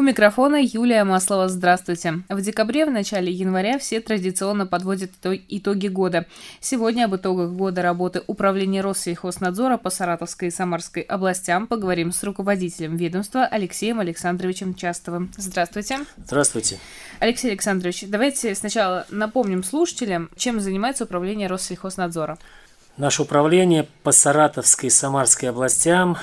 У микрофона Юлия Маслова. Здравствуйте. В декабре, в начале января все традиционно подводят итоги года. Сегодня об итогах года работы Управления Россельхознадзора по Саратовской и Самарской областям поговорим с руководителем ведомства Алексеем Александровичем Частовым. Здравствуйте. Здравствуйте. Алексей Александрович, давайте сначала напомним слушателям, чем занимается Управление Россельхознадзора. Наше управление по Саратовской и Самарской областям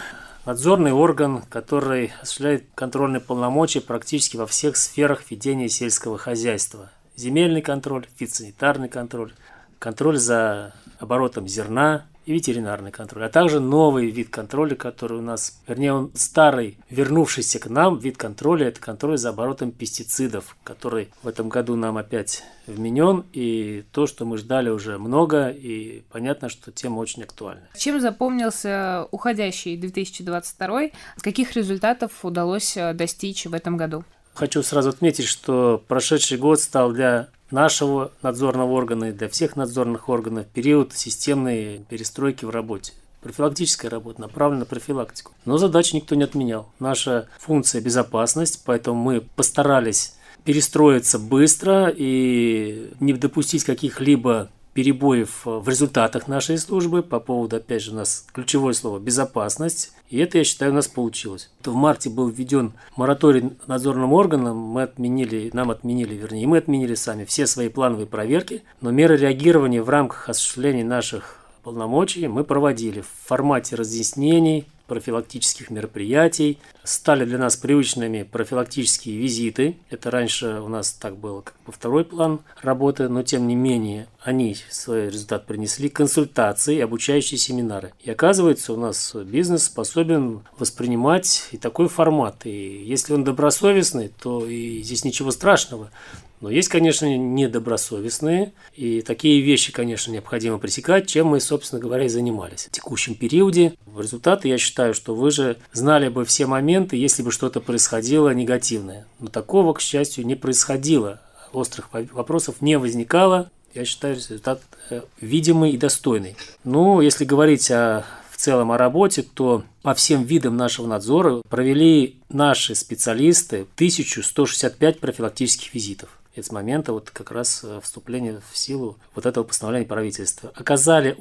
Надзорный орган, который осуществляет контрольные полномочия практически во всех сферах ведения сельского хозяйства. Земельный контроль, фитосанитарный контроль, контроль за оборотом зерна, и ветеринарный контроль, а также новый вид контроля, который у нас, вернее, он старый, вернувшийся к нам вид контроля, это контроль за оборотом пестицидов, который в этом году нам опять вменен, и то, что мы ждали уже много, и понятно, что тема очень актуальна. Чем запомнился уходящий 2022? Каких результатов удалось э, достичь в этом году? Хочу сразу отметить, что прошедший год стал для нашего надзорного органа и для всех надзорных органов период системной перестройки в работе. Профилактическая работа направлена на профилактику. Но задачи никто не отменял. Наша функция – безопасность, поэтому мы постарались перестроиться быстро и не допустить каких-либо перебоев в результатах нашей службы по поводу, опять же, у нас ключевое слово «безопасность». И это, я считаю, у нас получилось. В марте был введен мораторий надзорным органам, мы отменили, нам отменили, вернее, мы отменили сами все свои плановые проверки, но меры реагирования в рамках осуществления наших полномочий мы проводили в формате разъяснений, профилактических мероприятий. Стали для нас привычными профилактические визиты. Это раньше у нас так было как бы второй план работы, но тем не менее они свой результат принесли. Консультации, обучающие семинары. И оказывается, у нас бизнес способен воспринимать и такой формат. И если он добросовестный, то и здесь ничего страшного. Но есть, конечно, недобросовестные, и такие вещи, конечно, необходимо пресекать, чем мы, собственно говоря, и занимались. В текущем периоде в результаты я считаю, что вы же знали бы все моменты, если бы что-то происходило негативное. Но такого, к счастью, не происходило. Острых вопросов не возникало. Я считаю, результат э, видимый и достойный. Ну, если говорить о в целом о работе, то по всем видам нашего надзора провели наши специалисты 1165 профилактических визитов с момента вот как раз э, вступления в силу вот этого постановления правительства. Оказали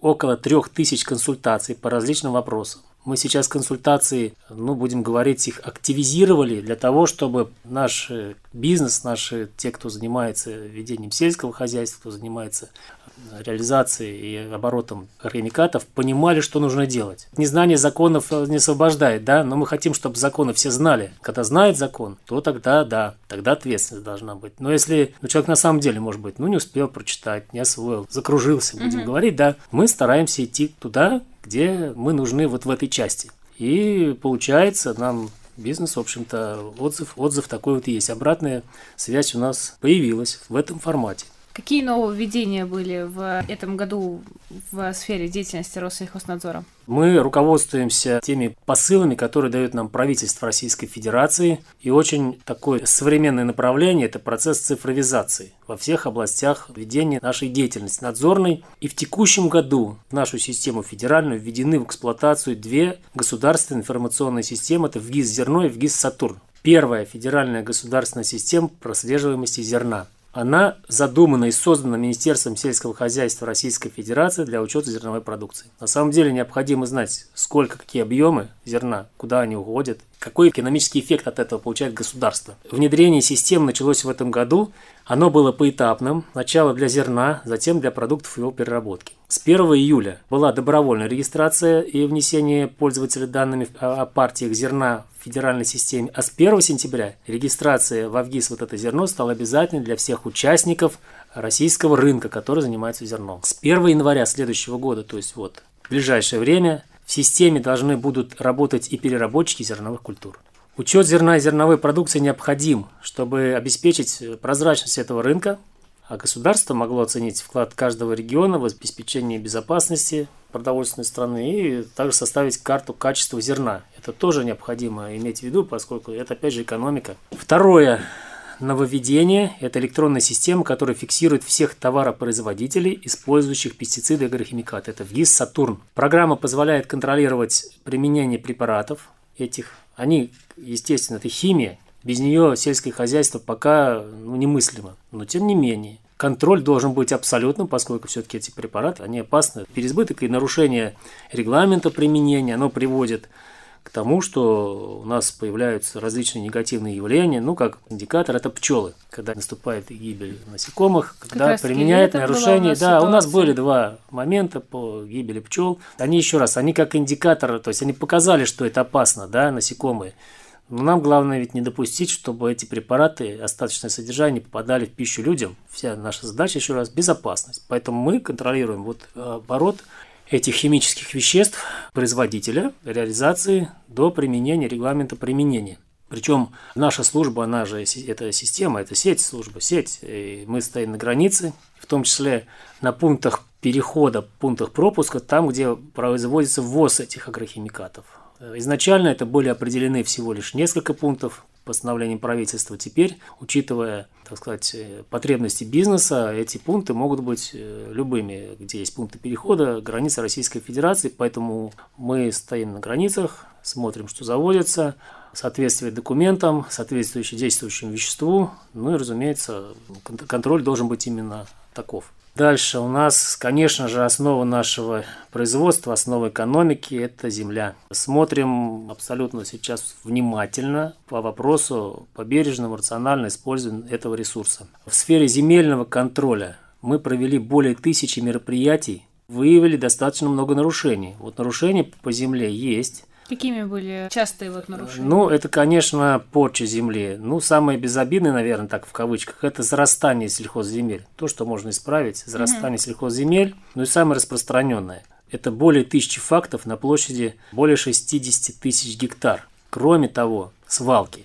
около трех тысяч консультаций по различным вопросам. Мы сейчас консультации, ну, будем говорить, их активизировали для того, чтобы наш бизнес, наши, те, кто занимается ведением сельского хозяйства, кто занимается реализацией и оборотом химикатов, понимали, что нужно делать. Незнание законов не освобождает, да, но мы хотим, чтобы законы все знали. Когда знает закон, то тогда, да, тогда ответственность должна быть. Но если ну, человек на самом деле, может быть, ну, не успел прочитать, не освоил, закружился, будем угу. говорить, да, мы стараемся идти туда, где мы нужны вот в этой части. И получается, нам бизнес, в общем-то, отзыв, отзыв такой вот есть. Обратная связь у нас появилась в этом формате. Какие нововведения были в этом году в сфере деятельности Россельхознадзора? Мы руководствуемся теми посылами, которые дает нам правительство Российской Федерации. И очень такое современное направление – это процесс цифровизации во всех областях ведения нашей деятельности надзорной. И в текущем году в нашу систему федеральную введены в эксплуатацию две государственные информационные системы – это ВГИС «Зерно» и ВГИС «Сатурн». Первая федеральная государственная система прослеживаемости зерна – она задумана и создана Министерством сельского хозяйства Российской Федерации для учета зерновой продукции. На самом деле необходимо знать, сколько, какие объемы зерна, куда они уходят, какой экономический эффект от этого получает государство. Внедрение систем началось в этом году. Оно было поэтапным. Сначала для зерна, затем для продуктов его переработки. С 1 июля была добровольная регистрация и внесение пользователя данными о партиях зерна федеральной системе, а с 1 сентября регистрация в Авгиз вот это зерно стала обязательной для всех участников российского рынка, который занимается зерном. С 1 января следующего года, то есть вот в ближайшее время, в системе должны будут работать и переработчики зерновых культур. Учет зерна и зерновой продукции необходим, чтобы обеспечить прозрачность этого рынка, а государство могло оценить вклад каждого региона в обеспечение безопасности продовольственной страны и также составить карту качества зерна. Это тоже необходимо иметь в виду, поскольку это опять же экономика. Второе нововведение – это электронная система, которая фиксирует всех товаропроизводителей, использующих пестициды и агрохимикаты. Это ВГИС «Сатурн». Программа позволяет контролировать применение препаратов этих. Они, естественно, это химия. Без нее сельское хозяйство пока ну, немыслимо. Но тем не менее, контроль должен быть абсолютным, поскольку все-таки эти препараты, они опасны. Переизбыток и нарушение регламента применения, оно приводит к тому, что у нас появляются различные негативные явления, ну, как индикатор, это пчелы, когда наступает гибель насекомых, когда применяют нарушение. Да, у нас были два момента по гибели пчел. Они еще раз, они как индикатор, то есть они показали, что это опасно, да, насекомые. Но нам главное ведь не допустить, чтобы эти препараты, остаточное содержание попадали в пищу людям. Вся наша задача, еще раз, безопасность. Поэтому мы контролируем вот оборот этих химических веществ производителя, реализации до применения регламента применения. Причем наша служба, она же, это система, это сеть служба, сеть. И мы стоим на границе, в том числе на пунктах перехода, пунктах пропуска, там, где производится ввоз этих агрохимикатов. Изначально это были определены всего лишь несколько пунктов постановлением правительства. Теперь, учитывая, так сказать, потребности бизнеса, эти пункты могут быть э, любыми, где есть пункты перехода, границы Российской Федерации. Поэтому мы стоим на границах, смотрим, что заводится, соответствие документам, соответствующее действующему веществу. Ну и, разумеется, контроль должен быть именно таков. Дальше у нас, конечно же, основа нашего производства, основа экономики – это земля. Смотрим абсолютно сейчас внимательно по вопросу по бережному рациональному использованию этого ресурса. В сфере земельного контроля мы провели более тысячи мероприятий, выявили достаточно много нарушений. Вот нарушения по земле есть, Какими были частые вот нарушения? Ну, это, конечно, порча земли. Ну, самое безобидное, наверное, так в кавычках, это зарастание сельхозземель. То, что можно исправить, зарастание угу. сельхозземель. Ну и самое распространенное. Это более тысячи фактов на площади более 60 тысяч гектар. Кроме того, свалки.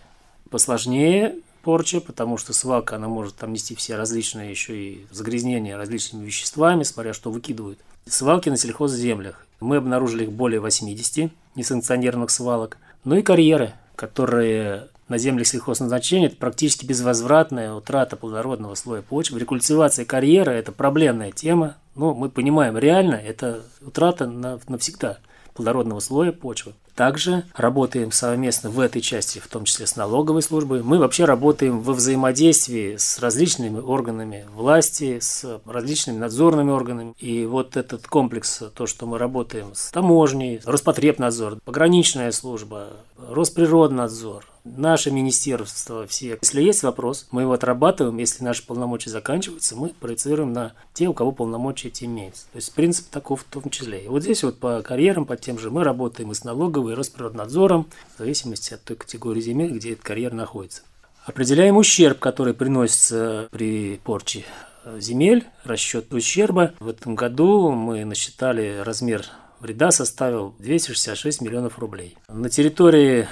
Посложнее порча, потому что свалка, она может там нести все различные еще и загрязнения различными веществами, смотря что выкидывают. Свалки на сельхозземлях. Мы обнаружили их более 80 несанкционированных свалок. Ну и карьеры, которые на землях сельхозназначения это практически безвозвратная утрата плодородного слоя почвы. Рекультивация карьера – это проблемная тема, но мы понимаем, реально это утрата навсегда плодородного слоя почвы. Также работаем совместно в этой части, в том числе с налоговой службой. Мы вообще работаем во взаимодействии с различными органами власти, с различными надзорными органами. И вот этот комплекс, то, что мы работаем с таможней, Роспотребнадзор, пограничная служба, Росприроднадзор, наше министерство все. Если есть вопрос, мы его отрабатываем. Если наши полномочия заканчиваются, мы проецируем на те, у кого полномочия эти имеются. То есть принцип таков в том числе. И вот здесь вот по карьерам, по тем же, мы работаем и с налоговой, и Росприроднадзором, в зависимости от той категории земель, где этот карьер находится. Определяем ущерб, который приносится при порче земель, расчет ущерба. В этом году мы насчитали размер вреда составил 266 миллионов рублей. На территории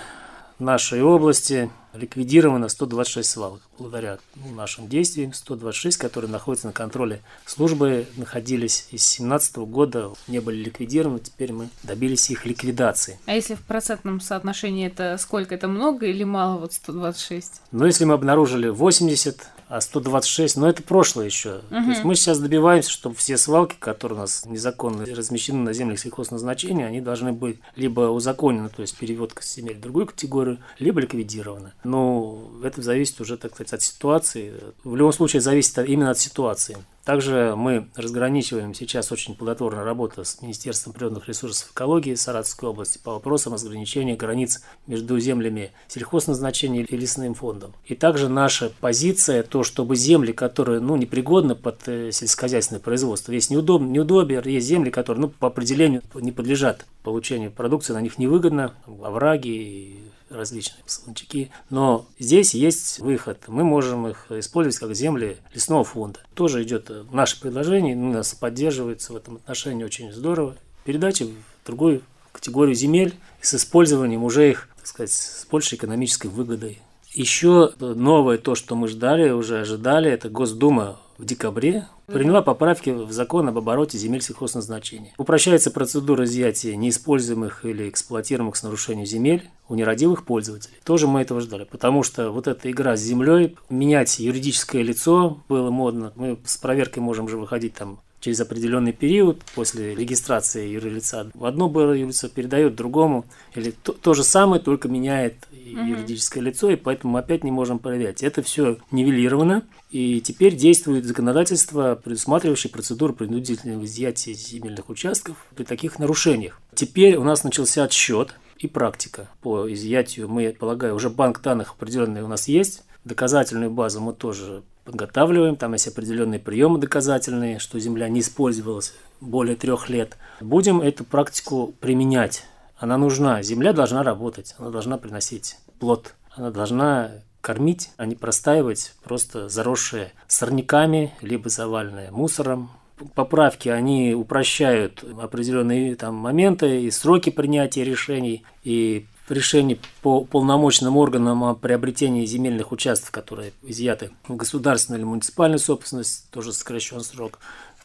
нашей области ликвидировано 126 свалок. Благодаря ну, нашим действиям 126, которые находятся на контроле службы, находились из 2017 года, не были ликвидированы, теперь мы добились их ликвидации. А если в процентном соотношении это сколько? Это много или мало вот 126? Ну, если мы обнаружили 80 а 126, но это прошлое еще. Угу. То есть мы сейчас добиваемся, чтобы все свалки, которые у нас незаконно размещены на землях сельхозназначения, они должны быть либо узаконены, то есть переводка с земель в другую категорию, либо ликвидированы. Но это зависит уже, так сказать, от ситуации. В любом случае зависит именно от ситуации. Также мы разграничиваем сейчас очень плодотворная работа с Министерством природных ресурсов и экологии Саратовской области по вопросам разграничения границ между землями сельхозназначения и лесным фондом. И также наша позиция, то, чтобы земли, которые ну, непригодны под э, сельскохозяйственное производство, есть неудоб, неудобие, есть земли, которые ну, по определению не подлежат получению продукции, на них невыгодно, овраги, различные солончаки. Но здесь есть выход. Мы можем их использовать как земли лесного фонда. Тоже идет наше предложение, ну, нас поддерживается в этом отношении очень здорово. Передача в другую категорию земель с использованием уже их, так сказать, с большей экономической выгодой. Еще новое то, что мы ждали, уже ожидали, это Госдума в декабре приняла поправки в закон об обороте земель сельхозназначения. Упрощается процедура изъятия неиспользуемых или эксплуатируемых с нарушением земель у нерадивых пользователей. Тоже мы этого ждали, потому что вот эта игра с землей, менять юридическое лицо было модно. Мы с проверкой можем же выходить там через определенный период после регистрации юрлица в одно юрлицо передает другому, или то, то же самое, только меняет юридическое угу. лицо, и поэтому мы опять не можем проверять. Это все нивелировано, и теперь действует законодательство, предусматривающее процедуру принудительного изъятия земельных участков при таких нарушениях. Теперь у нас начался отсчет и практика по изъятию. Мы, полагаю, уже банк данных определенный у нас есть, доказательную базу мы тоже подготавливаем, там есть определенные приемы доказательные, что земля не использовалась более трех лет. Будем эту практику применять. Она нужна. Земля должна работать, она должна приносить плод, она должна кормить, а не простаивать, просто заросшие сорняками, либо заваленные мусором. Поправки, они упрощают определенные там моменты и сроки принятия решений, и решений по полномочным органам о приобретении земельных участков, которые изъяты в государственную или муниципальную собственность, тоже сокращен срок.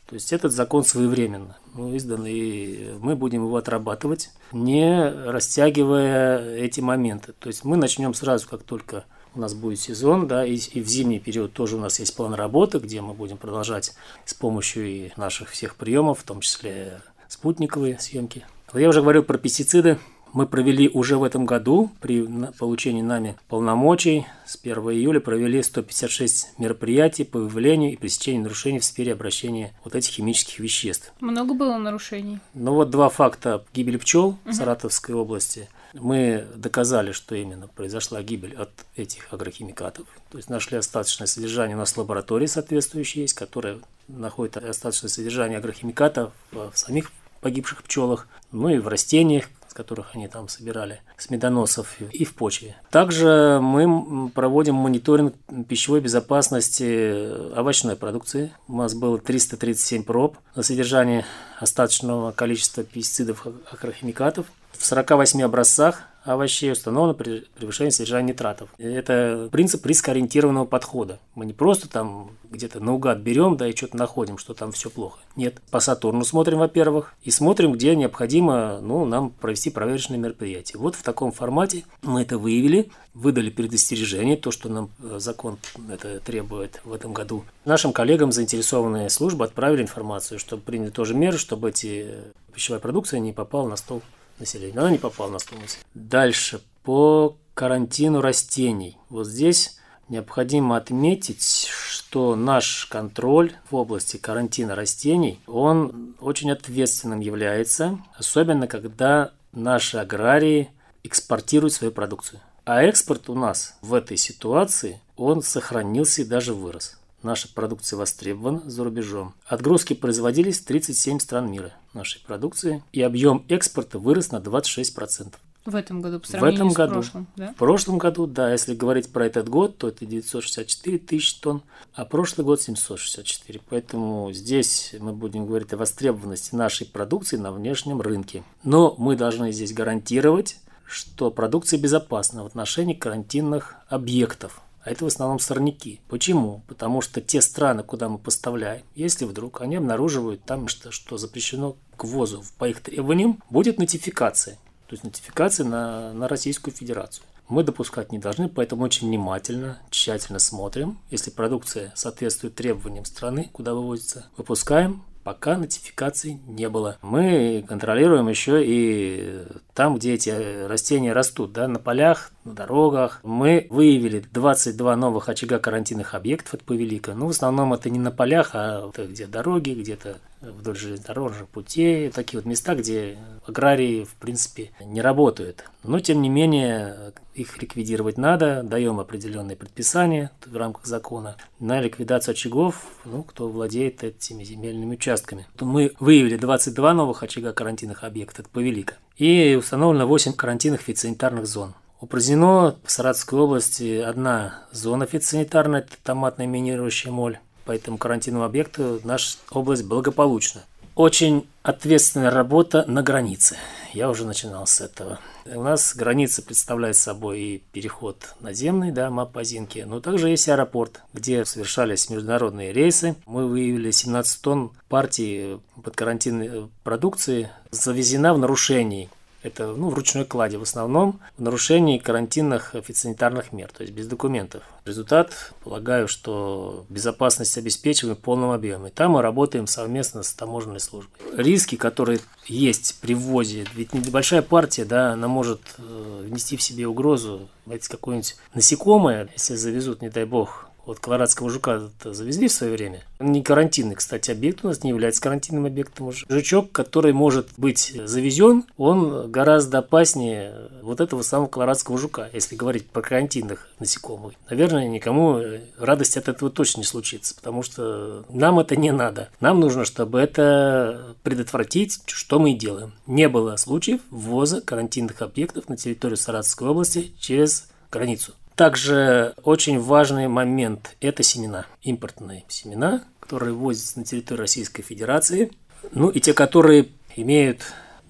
То есть этот закон своевременно ну, издан, и мы будем его отрабатывать, не растягивая эти моменты. То есть мы начнем сразу, как только у нас будет сезон, да, и, и в зимний период тоже у нас есть план работы, где мы будем продолжать с помощью и наших всех приемов, в том числе спутниковые съемки. Я уже говорил про пестициды мы провели уже в этом году при получении нами полномочий с 1 июля провели 156 мероприятий по выявлению и пресечению нарушений в сфере обращения вот этих химических веществ. Много было нарушений? Ну вот два факта гибели пчел угу. в Саратовской области. Мы доказали, что именно произошла гибель от этих агрохимикатов. То есть нашли остаточное содержание у нас в лаборатории соответствующей есть, которая находит остаточное содержание агрохимикатов в самих погибших пчелах, ну и в растениях, которых они там собирали, с медоносов и в почве. Также мы проводим мониторинг пищевой безопасности овощной продукции. У нас было 337 проб на содержание остаточного количества пестицидов, акрохимикатов. В 48 образцах овощей установлено превышение содержания нитратов. Это принцип рискоориентированного подхода. Мы не просто там где-то наугад берем, да, и что-то находим, что там все плохо. Нет. По Сатурну смотрим, во-первых, и смотрим, где необходимо ну, нам провести проверочные мероприятия. Вот в таком формате мы это выявили, выдали предостережение, то, что нам э, закон это требует в этом году. Нашим коллегам заинтересованные службы отправили информацию, чтобы приняли тоже меры, чтобы эти пищевая продукция не попала на стол населения. Она не попала на населения. Дальше, по карантину растений. Вот здесь необходимо отметить, что наш контроль в области карантина растений, он очень ответственным является, особенно когда наши аграрии экспортируют свою продукцию. А экспорт у нас в этой ситуации, он сохранился и даже вырос. Наша продукция востребована за рубежом. Отгрузки производились в 37 стран мира нашей продукции, и объем экспорта вырос на 26%. В этом году по сравнению в этом году, с прошлым, да? В прошлом году, да, если говорить про этот год, то это 964 тысячи тонн, а прошлый год 764. Поэтому здесь мы будем говорить о востребованности нашей продукции на внешнем рынке. Но мы должны здесь гарантировать, что продукция безопасна в отношении карантинных объектов, а это в основном сорняки. Почему? Потому что те страны, куда мы поставляем, если вдруг они обнаруживают там, что, что запрещено к ввозу по их требованиям, будет нотификация. То есть нотификация на, на Российскую Федерацию. Мы допускать не должны, поэтому очень внимательно, тщательно смотрим. Если продукция соответствует требованиям страны, куда вывозится, выпускаем, пока нотификации не было. Мы контролируем еще и там, где эти растения растут, да, на полях, на дорогах. Мы выявили 22 новых очага карантинных объектов от Повелика. Ну, в основном это не на полях, а где дороги, где-то вдоль железнодорожных путей, такие вот места, где аграрии, в принципе, не работают. Но, тем не менее, их ликвидировать надо, даем определенные предписания в рамках закона на ликвидацию очагов, ну, кто владеет этими земельными участками. Мы выявили 22 новых очага карантинных объектов от Повелика и установлено 8 карантинных фитосанитарных зон. Упразднено в Саратовской области одна зона фитосанитарная, это томатная минирующая моль. По этому карантинному объекту наша область благополучна. Очень ответственная работа на границе. я уже начинал с этого. У нас граница представляет собой и переход наземный, да, Мапазинки, но также есть аэропорт, где совершались международные рейсы. Мы выявили 17 тонн партии подкарантинной продукции, завезена в нарушении это ну, в ручной кладе в основном, в нарушении карантинных фитосанитарных мер, то есть без документов. Результат, полагаю, что безопасность обеспечиваем в полном объеме. Там мы работаем совместно с таможенной службой. Риски, которые есть при ввозе, ведь небольшая партия, да, она может э, внести в себе угрозу, какое-нибудь насекомое, если завезут, не дай бог, вот колорадского жука завезли в свое время. Он не карантинный, кстати, объект у нас не является карантинным объектом уже. Жучок, который может быть завезен, он гораздо опаснее вот этого самого колорадского жука, если говорить про карантинных насекомых. Наверное, никому радость от этого точно не случится, потому что нам это не надо. Нам нужно, чтобы это предотвратить, что мы и делаем. Не было случаев ввоза карантинных объектов на территорию Саратовской области через границу. Также очень важный момент – это семена, импортные семена, которые ввозятся на территорию Российской Федерации, ну и те, которые имеют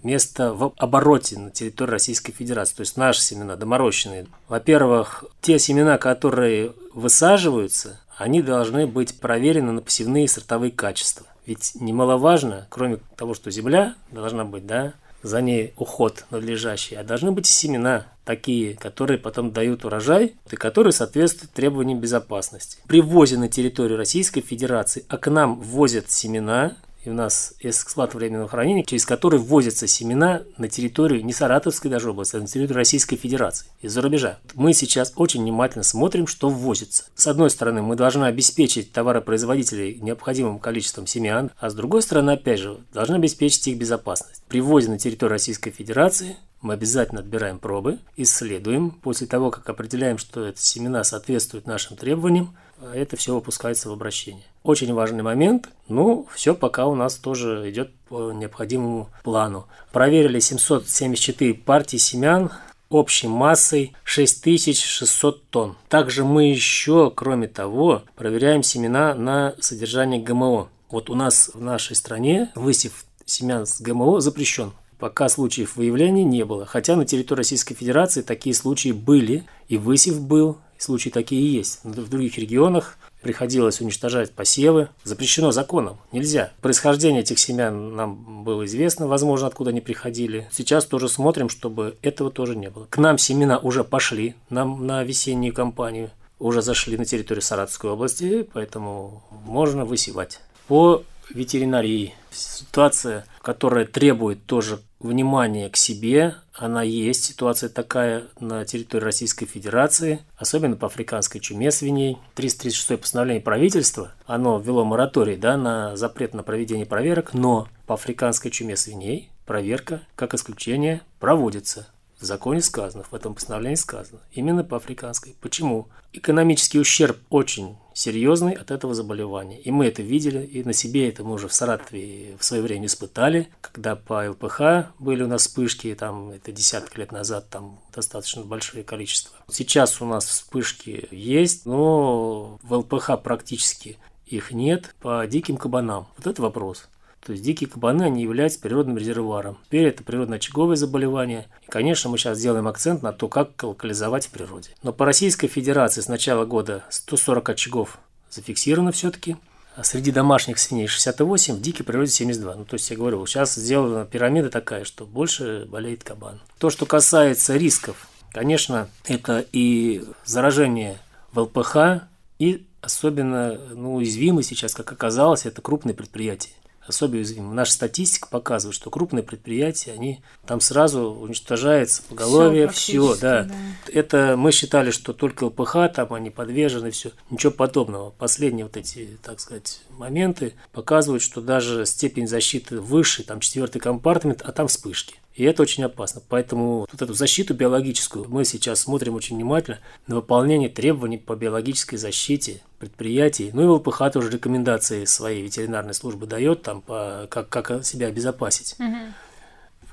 место в обороте на территории Российской Федерации, то есть наши семена, доморощенные. Во-первых, те семена, которые высаживаются, они должны быть проверены на посевные сортовые качества. Ведь немаловажно, кроме того, что земля должна быть, да, за ней уход надлежащий, а должны быть семена такие, которые потом дают урожай и которые соответствуют требованиям безопасности. При ввозе на территорию Российской Федерации, а к нам ввозят семена, и у нас склад временного хранения, через который ввозятся семена на территорию не Саратовской даже области, а на территорию Российской Федерации из-за рубежа. Мы сейчас очень внимательно смотрим, что ввозится. С одной стороны, мы должны обеспечить товаропроизводителей необходимым количеством семян, а с другой стороны, опять же, должны обеспечить их безопасность. При ввозе на территорию Российской Федерации мы обязательно отбираем пробы, исследуем. После того, как определяем, что эти семена соответствуют нашим требованиям, это все выпускается в обращение. Очень важный момент. Ну, все пока у нас тоже идет по необходимому плану. Проверили 774 партии семян общей массой 6600 тонн. Также мы еще, кроме того, проверяем семена на содержание ГМО. Вот у нас в нашей стране высев семян с ГМО запрещен. Пока случаев выявления не было. Хотя на территории Российской Федерации такие случаи были, и высев был, случаи такие есть. В других регионах приходилось уничтожать посевы. Запрещено законом, нельзя. Происхождение этих семян нам было известно, возможно, откуда они приходили. Сейчас тоже смотрим, чтобы этого тоже не было. К нам семена уже пошли, нам на весеннюю кампанию уже зашли на территорию Саратовской области, поэтому можно высевать. По ветеринарии. Ситуация, которая требует тоже внимания к себе, она есть. Ситуация такая на территории Российской Федерации, особенно по африканской чуме свиней. 336 постановление правительства, оно ввело мораторий да, на запрет на проведение проверок, но по африканской чуме свиней проверка, как исключение, проводится. В законе сказано, в этом постановлении сказано, именно по африканской. Почему? Экономический ущерб очень серьезный от этого заболевания. И мы это видели, и на себе это мы уже в Саратове в свое время испытали, когда по ЛПХ были у нас вспышки, там это десятки лет назад, там достаточно большое количество. Сейчас у нас вспышки есть, но в ЛПХ практически их нет по диким кабанам. Вот это вопрос. То есть дикие кабаны, они являются природным резервуаром. Теперь это природно-очаговое заболевание. И, конечно, мы сейчас сделаем акцент на то, как локализовать в природе. Но по Российской Федерации с начала года 140 очагов зафиксировано все-таки. А среди домашних свиней 68, в дикой природе 72. Ну, то есть я говорю, сейчас сделана пирамида такая, что больше болеет кабан. То, что касается рисков, конечно, это и заражение в ЛПХ, и особенно ну, уязвимы сейчас, как оказалось, это крупные предприятия особенно уязвимы. Наша статистика показывает, что крупные предприятия, они там сразу уничтожается поголовье, все, все да. да. Это мы считали, что только ЛПХ, там они подвержены, все. Ничего подобного. Последние вот эти, так сказать, моменты показывают, что даже степень защиты выше, там четвертый компартмент, а там вспышки. И это очень опасно. Поэтому вот эту защиту биологическую мы сейчас смотрим очень внимательно на выполнение требований по биологической защите предприятий. Ну и ЛПХ тоже рекомендации своей ветеринарной службы дает, там, по, как, как себя обезопасить. Угу.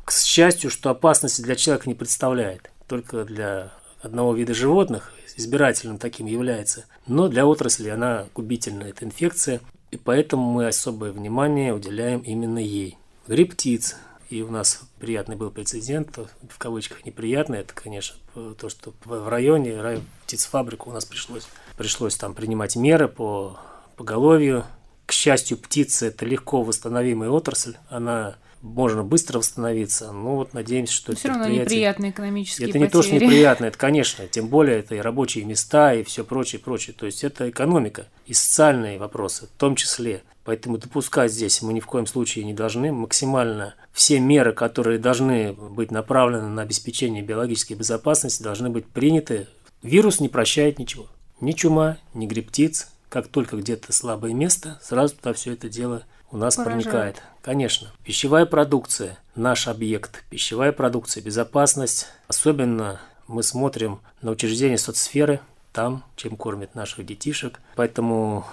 К счастью, что опасности для человека не представляет. Только для одного вида животных избирательным таким является. Но для отрасли она губительна, эта инфекция. И поэтому мы особое внимание уделяем именно ей. Грипп птиц, и у нас приятный был прецедент, в кавычках неприятный, это, конечно, то, что в районе птицефабрику у нас пришлось, пришлось там принимать меры по поголовью. К счастью, птицы – это легко восстановимая отрасль, она можно быстро восстановиться. Ну вот надеемся, что Но все равно неприятные экономические Это не то, что неприятно, это, конечно, тем более это и рабочие места, и все прочее, прочее. То есть это экономика и социальные вопросы в том числе. Поэтому допускать здесь мы ни в коем случае не должны. Максимально все меры, которые должны быть направлены на обеспечение биологической безопасности, должны быть приняты. Вирус не прощает ничего. Ни чума, ни гриб птиц. Как только где-то слабое место, сразу туда все это дело у нас Поражает. проникает. Конечно. Пищевая продукция – наш объект. Пищевая продукция, безопасность. Особенно мы смотрим на учреждения соцсферы, там, чем кормят наших детишек. Поэтому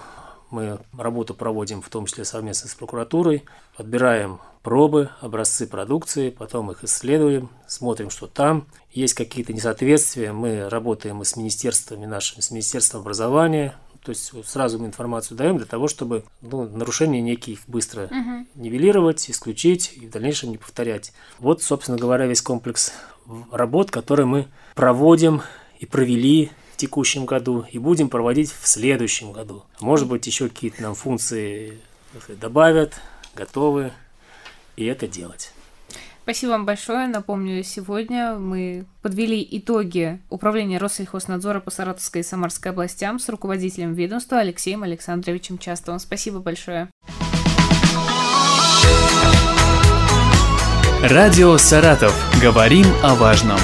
мы работу проводим в том числе совместно с прокуратурой, подбираем пробы, образцы продукции, потом их исследуем, смотрим, что там. Есть какие-то несоответствия, мы работаем и с министерствами нашими, с Министерством образования, то есть сразу мы информацию даем для того, чтобы ну, нарушения некие быстро угу. нивелировать, исключить и в дальнейшем не повторять. Вот, собственно говоря, весь комплекс работ, которые мы проводим и провели в текущем году и будем проводить в следующем году. Может быть, еще какие-то нам функции добавят, готовы и это делать. Спасибо вам большое. Напомню, сегодня мы подвели итоги управления Россельхознадзора по Саратовской и Самарской областям с руководителем ведомства Алексеем Александровичем Частовым. Спасибо большое. Радио «Саратов». Говорим о важном.